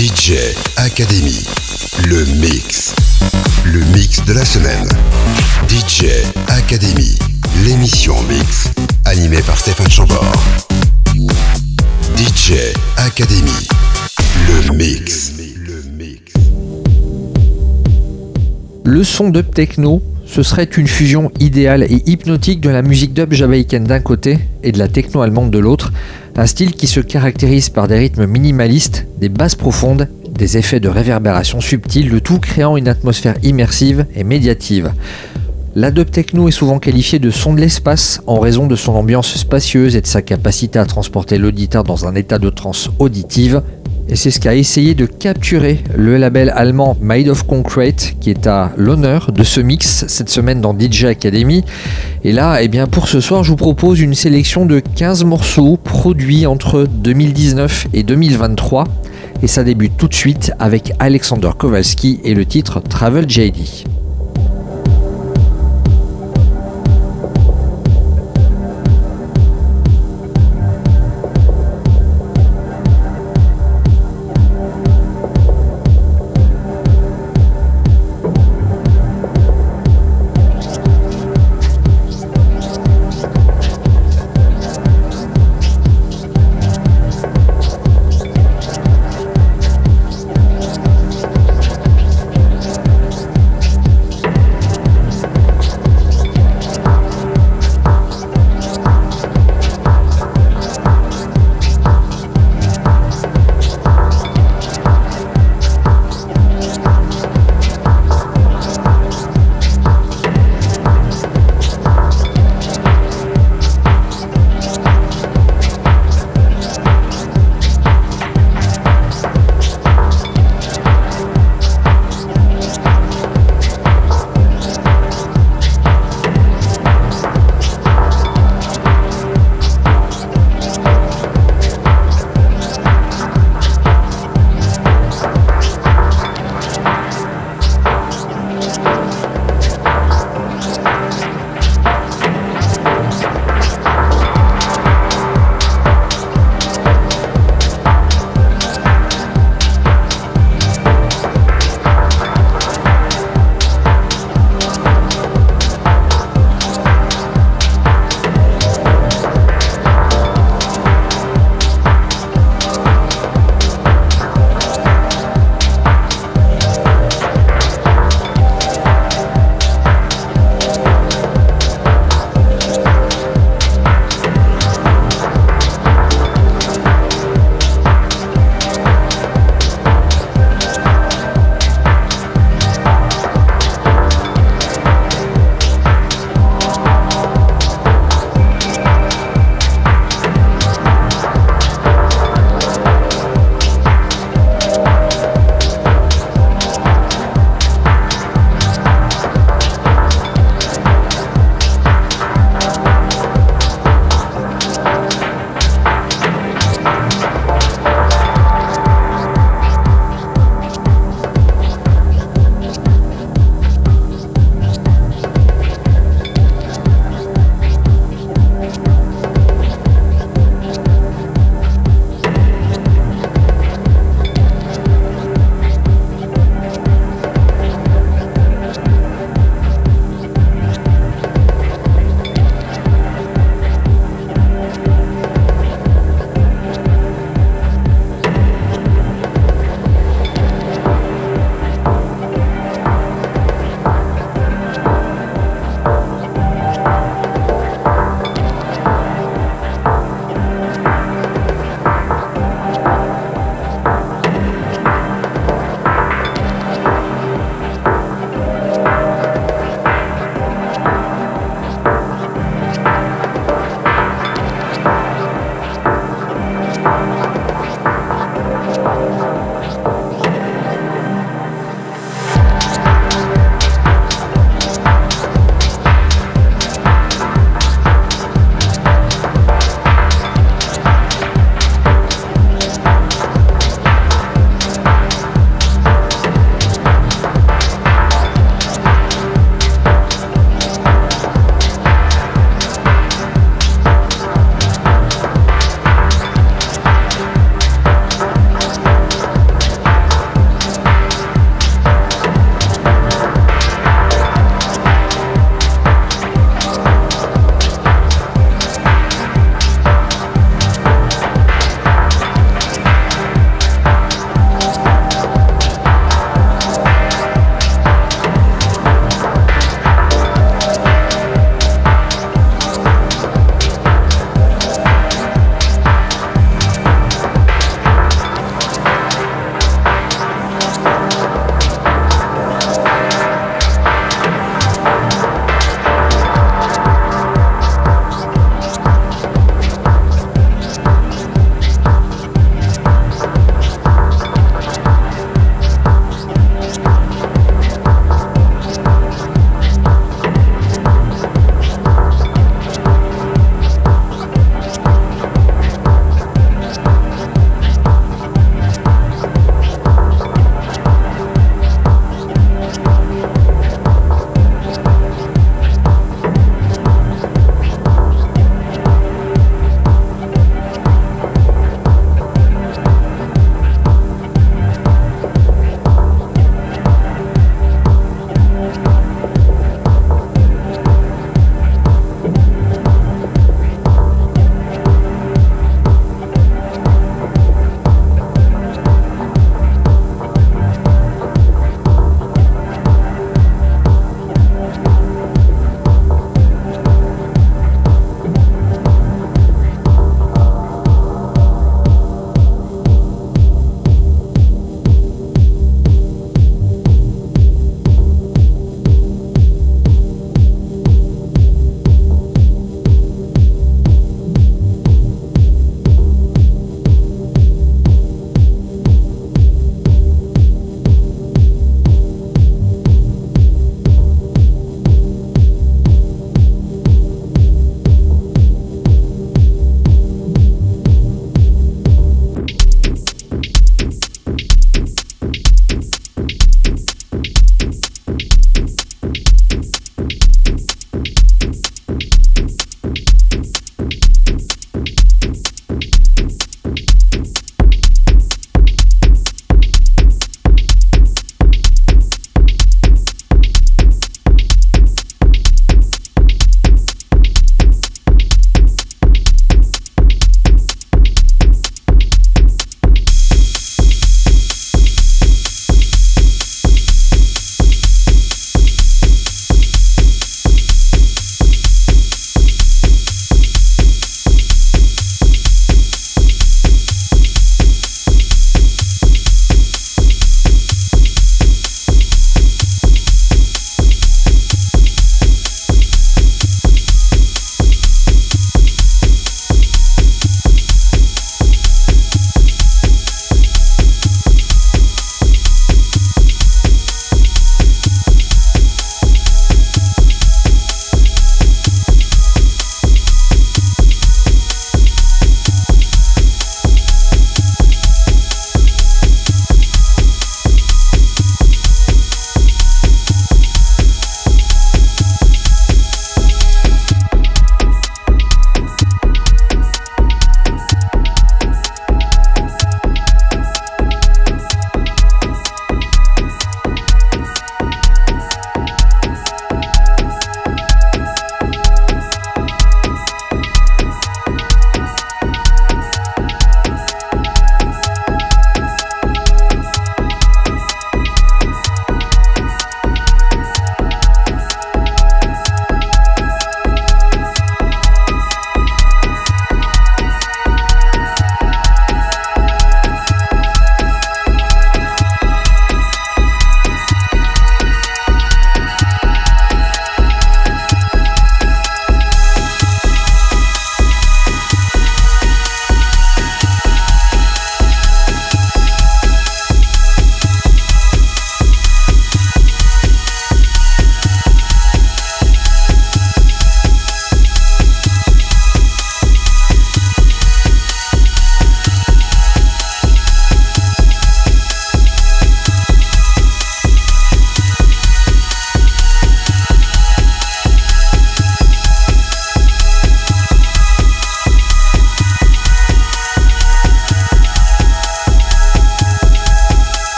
DJ Academy, le mix. Le mix de la semaine. DJ Academy, l'émission mix, animée par Stéphane Chambord. DJ Academy, le mix. Le son dub techno, ce serait une fusion idéale et hypnotique de la musique dub jamaïcaine d'un côté et de la techno allemande de l'autre, un style qui se caractérise par des rythmes minimalistes, des basses profondes, des effets de réverbération subtils, le tout créant une atmosphère immersive et médiative. La dub techno est souvent qualifiée de son de l'espace en raison de son ambiance spacieuse et de sa capacité à transporter l'auditeur dans un état de transe auditive, et c'est ce qu'a essayé de capturer le label allemand Made of Concrete, qui est à l'honneur de ce mix cette semaine dans DJ Academy. Et là, eh bien, pour ce soir, je vous propose une sélection de 15 morceaux produits entre 2019 et 2023. Et ça débute tout de suite avec Alexander Kowalski et le titre Travel JD.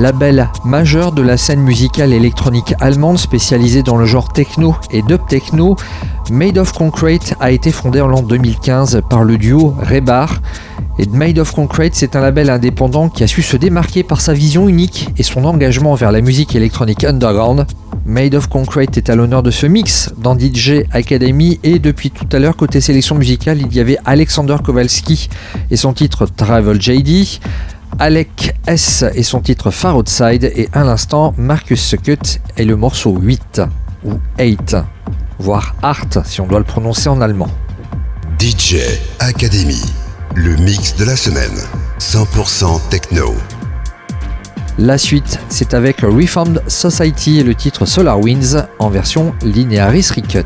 Label majeur de la scène musicale électronique allemande spécialisée dans le genre techno et dub techno, Made of Concrete a été fondé en l'an 2015 par le duo Rebar. Et Made of Concrete, c'est un label indépendant qui a su se démarquer par sa vision unique et son engagement vers la musique électronique underground. Made of Concrete est à l'honneur de ce mix dans DJ Academy et depuis tout à l'heure côté sélection musicale il y avait Alexander Kowalski et son titre Travel JD, Alec S et son titre Far Outside et à l'instant Marcus Suckut et le morceau 8 ou 8 voire Art si on doit le prononcer en allemand. DJ Academy, le mix de la semaine, 100% techno. La suite, c'est avec Reformed Society et le titre Solar Winds en version Linearis Recut.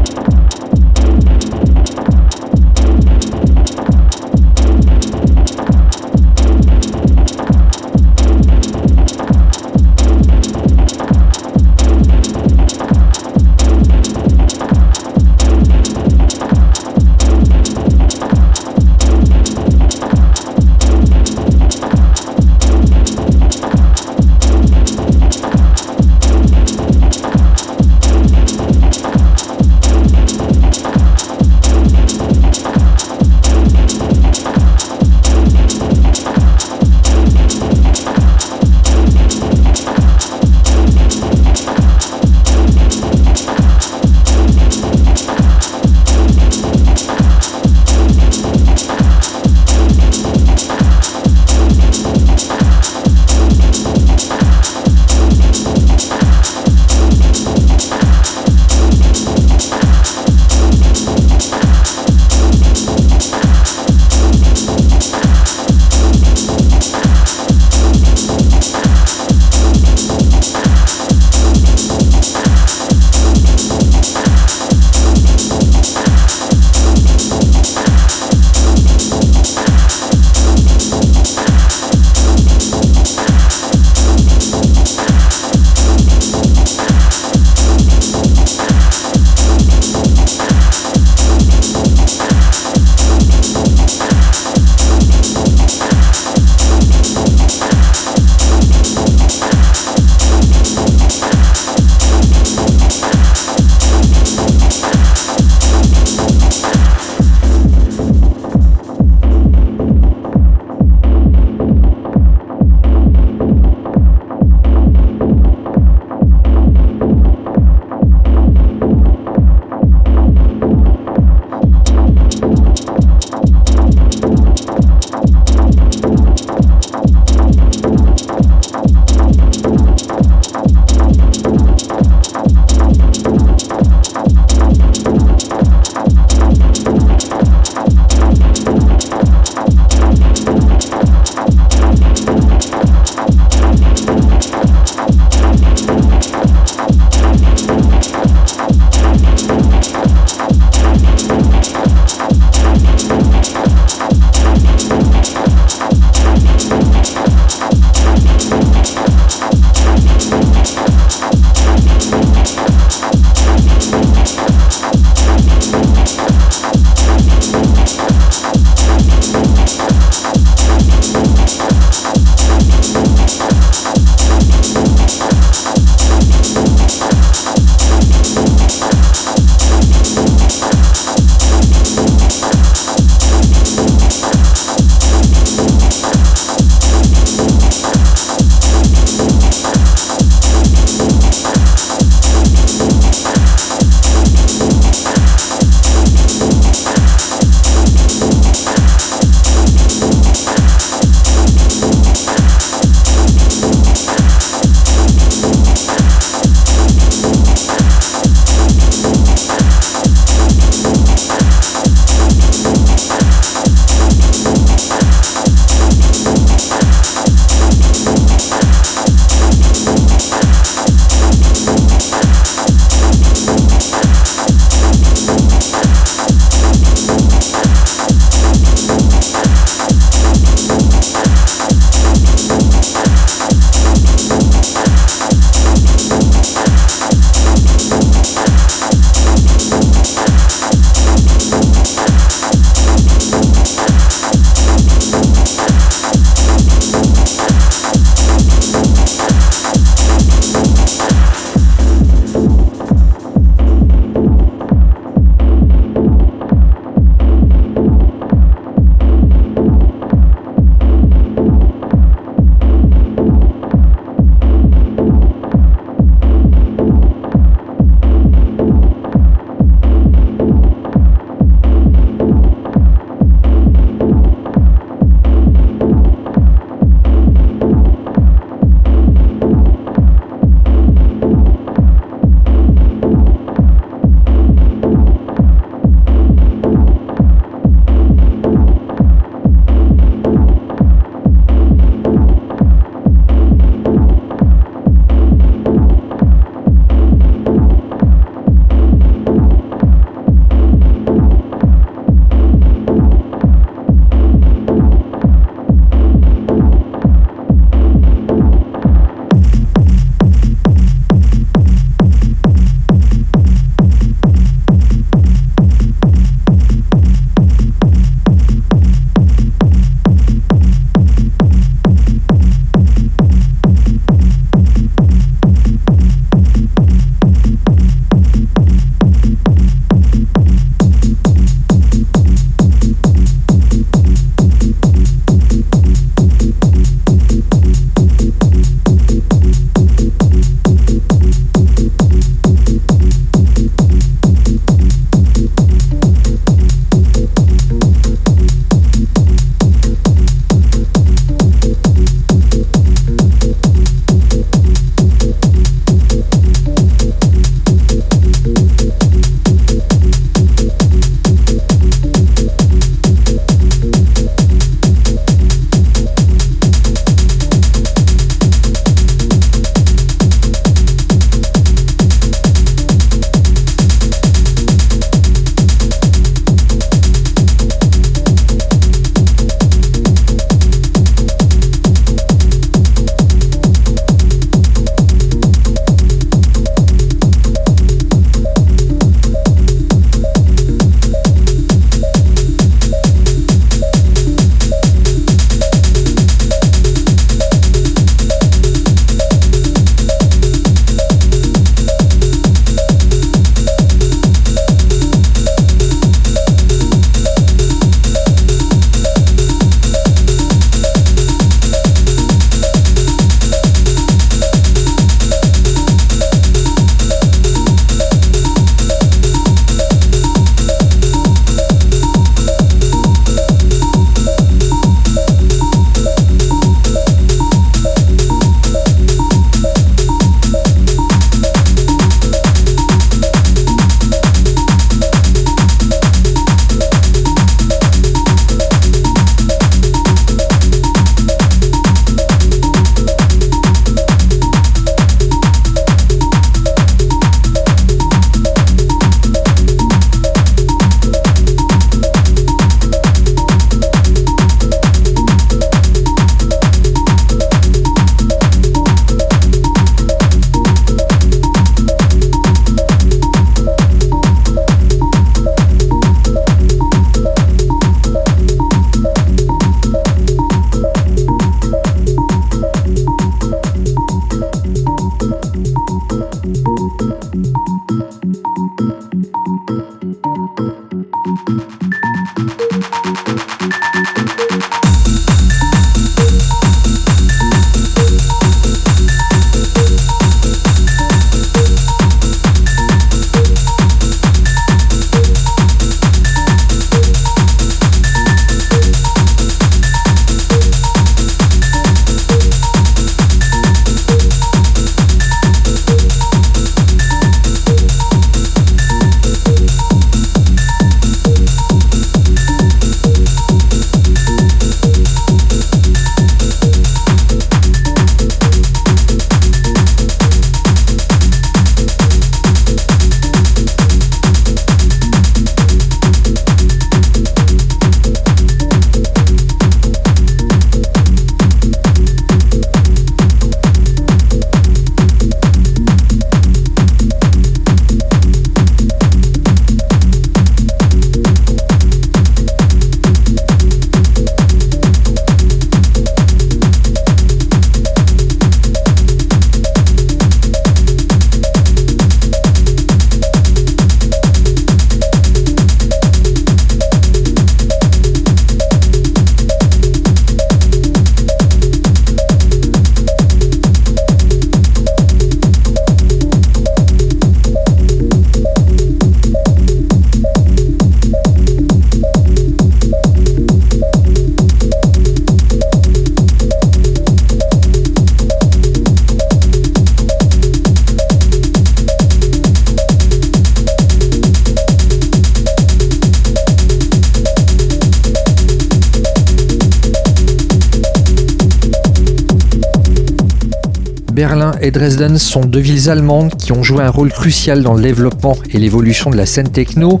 Sont deux villes allemandes qui ont joué un rôle crucial dans le développement et l'évolution de la scène techno.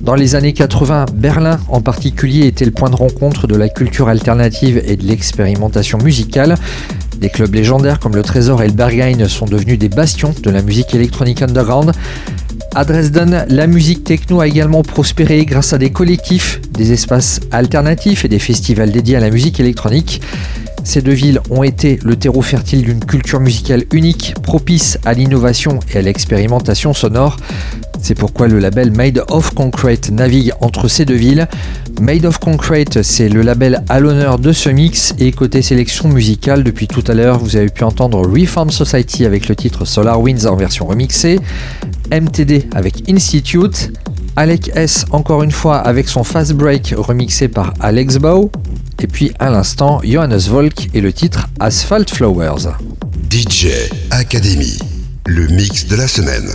Dans les années 80, Berlin en particulier était le point de rencontre de la culture alternative et de l'expérimentation musicale. Des clubs légendaires comme le Trésor et le Berghain sont devenus des bastions de la musique électronique underground. À Dresden, la musique techno a également prospéré grâce à des collectifs, des espaces alternatifs et des festivals dédiés à la musique électronique. Ces deux villes ont été le terreau fertile d'une culture musicale unique, propice à l'innovation et à l'expérimentation sonore. C'est pourquoi le label Made of Concrete navigue entre ces deux villes. Made of Concrete, c'est le label à l'honneur de ce mix et côté sélection musicale, depuis tout à l'heure, vous avez pu entendre Reform Society avec le titre Solar Winds en version remixée, MTD avec Institute, Alec S encore une fois avec son Fast Break remixé par Alex Bow, et puis à l'instant, Johannes Volk et le titre Asphalt Flowers. DJ Academy, le mix de la semaine.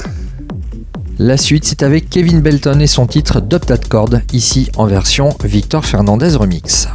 La suite, c'est avec Kevin Belton et son titre Doptat Chord, ici en version Victor Fernandez Remix.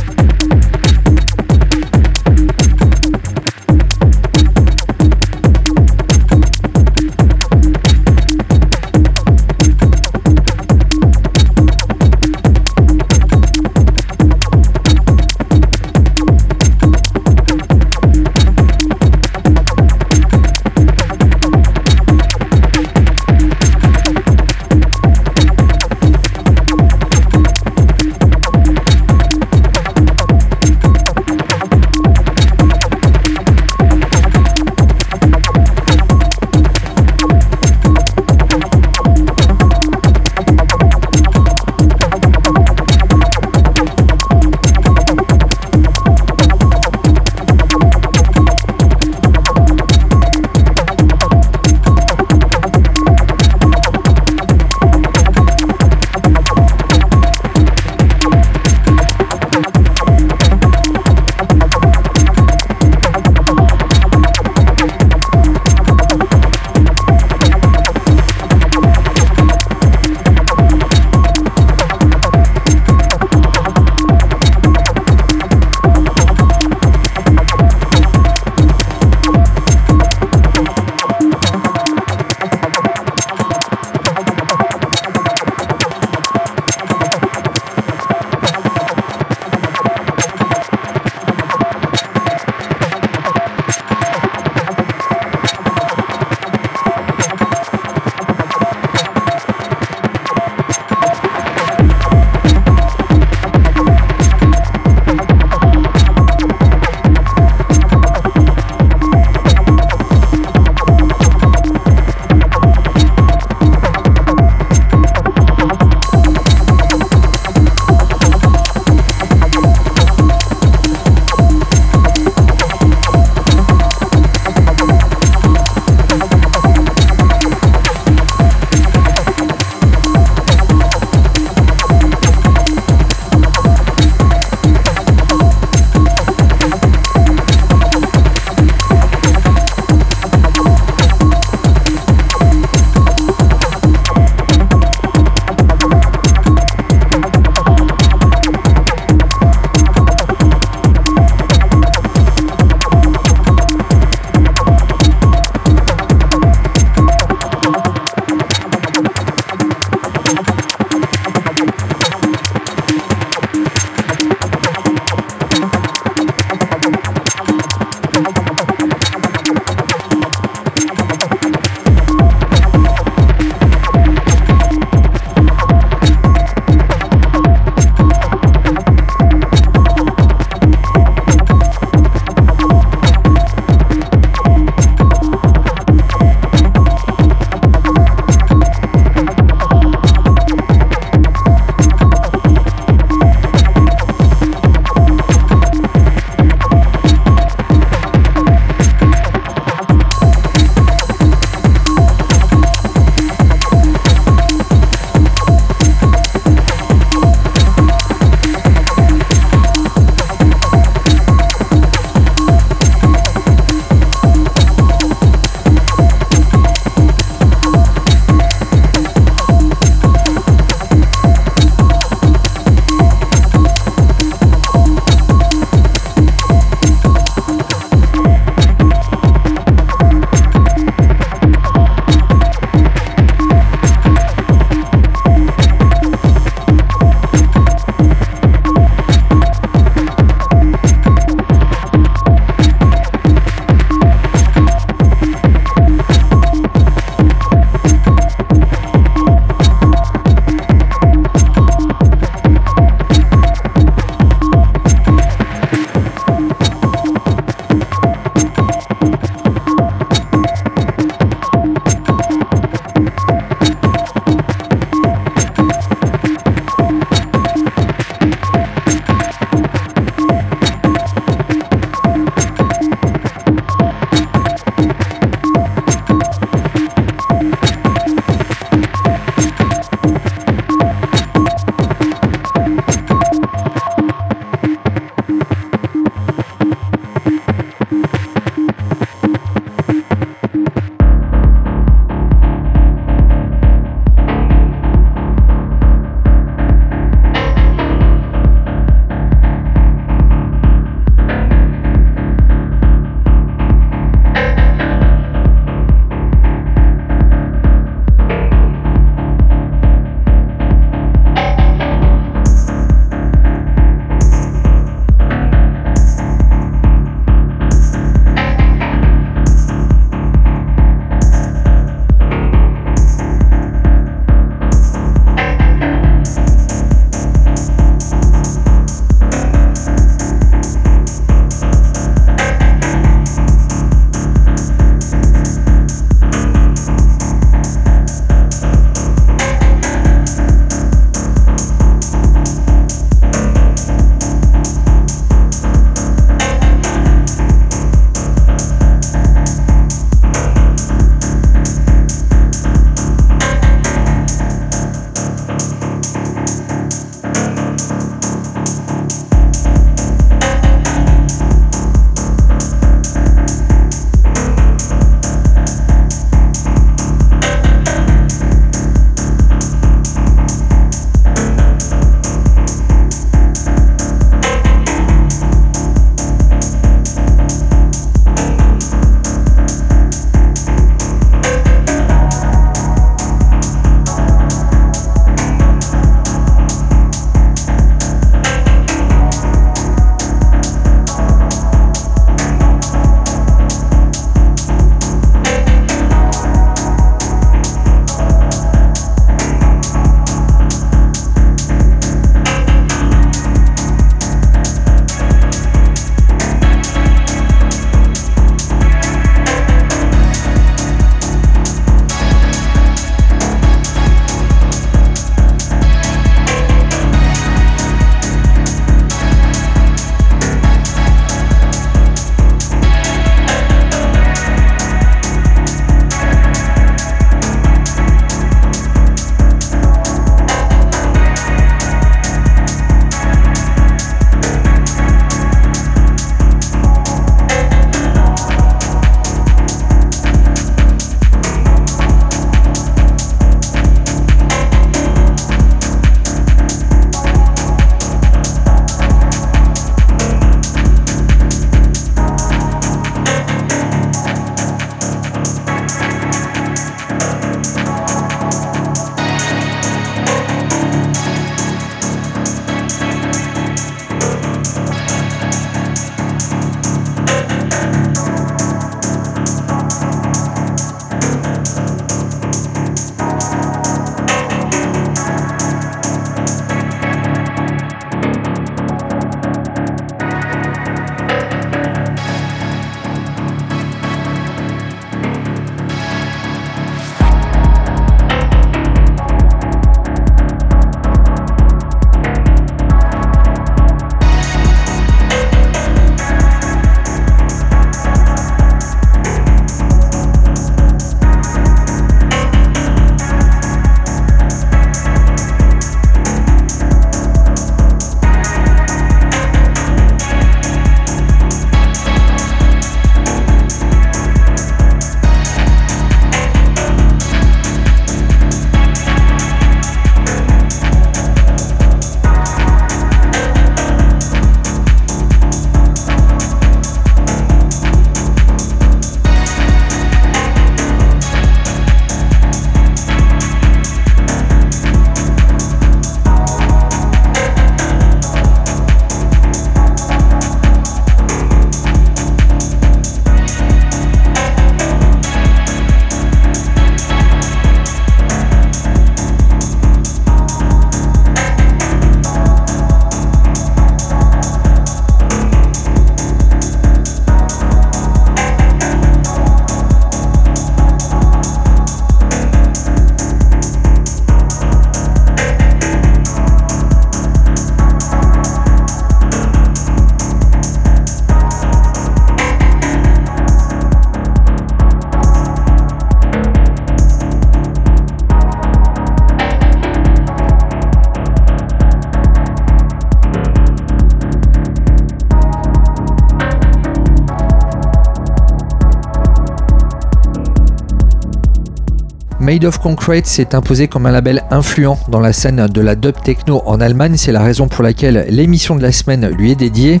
Made of Concrete s'est imposé comme un label influent dans la scène de la dub techno en Allemagne, c'est la raison pour laquelle l'émission de la semaine lui est dédiée.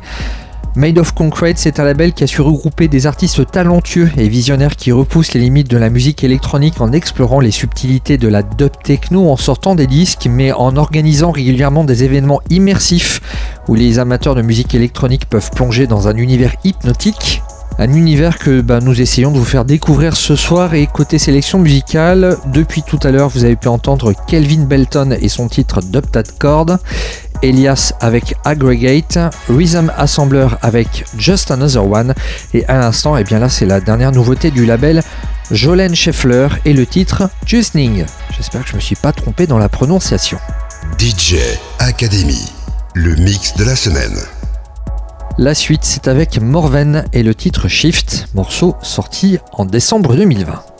Made of Concrete, c'est un label qui a su regrouper des artistes talentueux et visionnaires qui repoussent les limites de la musique électronique en explorant les subtilités de la dub techno en sortant des disques, mais en organisant régulièrement des événements immersifs où les amateurs de musique électronique peuvent plonger dans un univers hypnotique. Un univers que bah, nous essayons de vous faire découvrir ce soir et côté sélection musicale, depuis tout à l'heure vous avez pu entendre Kelvin Belton et son titre Dubtat Chord, Elias avec Aggregate, Rhythm Assembler avec Just Another One et à l'instant et eh bien là c'est la dernière nouveauté du label Jolene Scheffler et le titre Justning. J'espère que je me suis pas trompé dans la prononciation. DJ Academy, le mix de la semaine. La suite, c'est avec Morven et le titre Shift, morceau sorti en décembre 2020.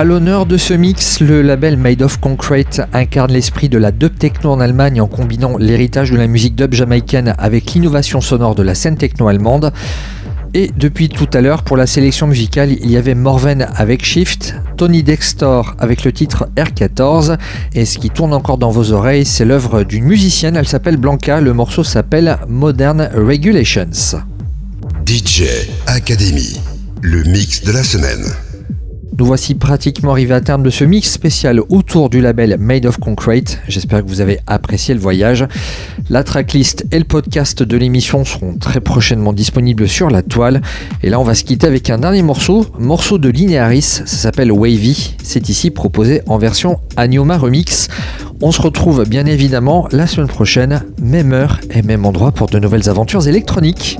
À l'honneur de ce mix, le label Made of Concrete incarne l'esprit de la dub techno en Allemagne en combinant l'héritage de la musique dub jamaïcaine avec l'innovation sonore de la scène techno allemande. Et depuis tout à l'heure, pour la sélection musicale, il y avait Morven avec Shift, Tony Dextor avec le titre R14, et ce qui tourne encore dans vos oreilles, c'est l'œuvre d'une musicienne, elle s'appelle Blanca, le morceau s'appelle Modern Regulations. DJ Academy, le mix de la semaine. Nous voici pratiquement arrivés à terme de ce mix spécial autour du label Made of Concrete. J'espère que vous avez apprécié le voyage. La tracklist et le podcast de l'émission seront très prochainement disponibles sur la toile. Et là, on va se quitter avec un dernier morceau, morceau de Linearis, ça s'appelle Wavy. C'est ici proposé en version Anioma Remix. On se retrouve bien évidemment la semaine prochaine, même heure et même endroit pour de nouvelles aventures électroniques.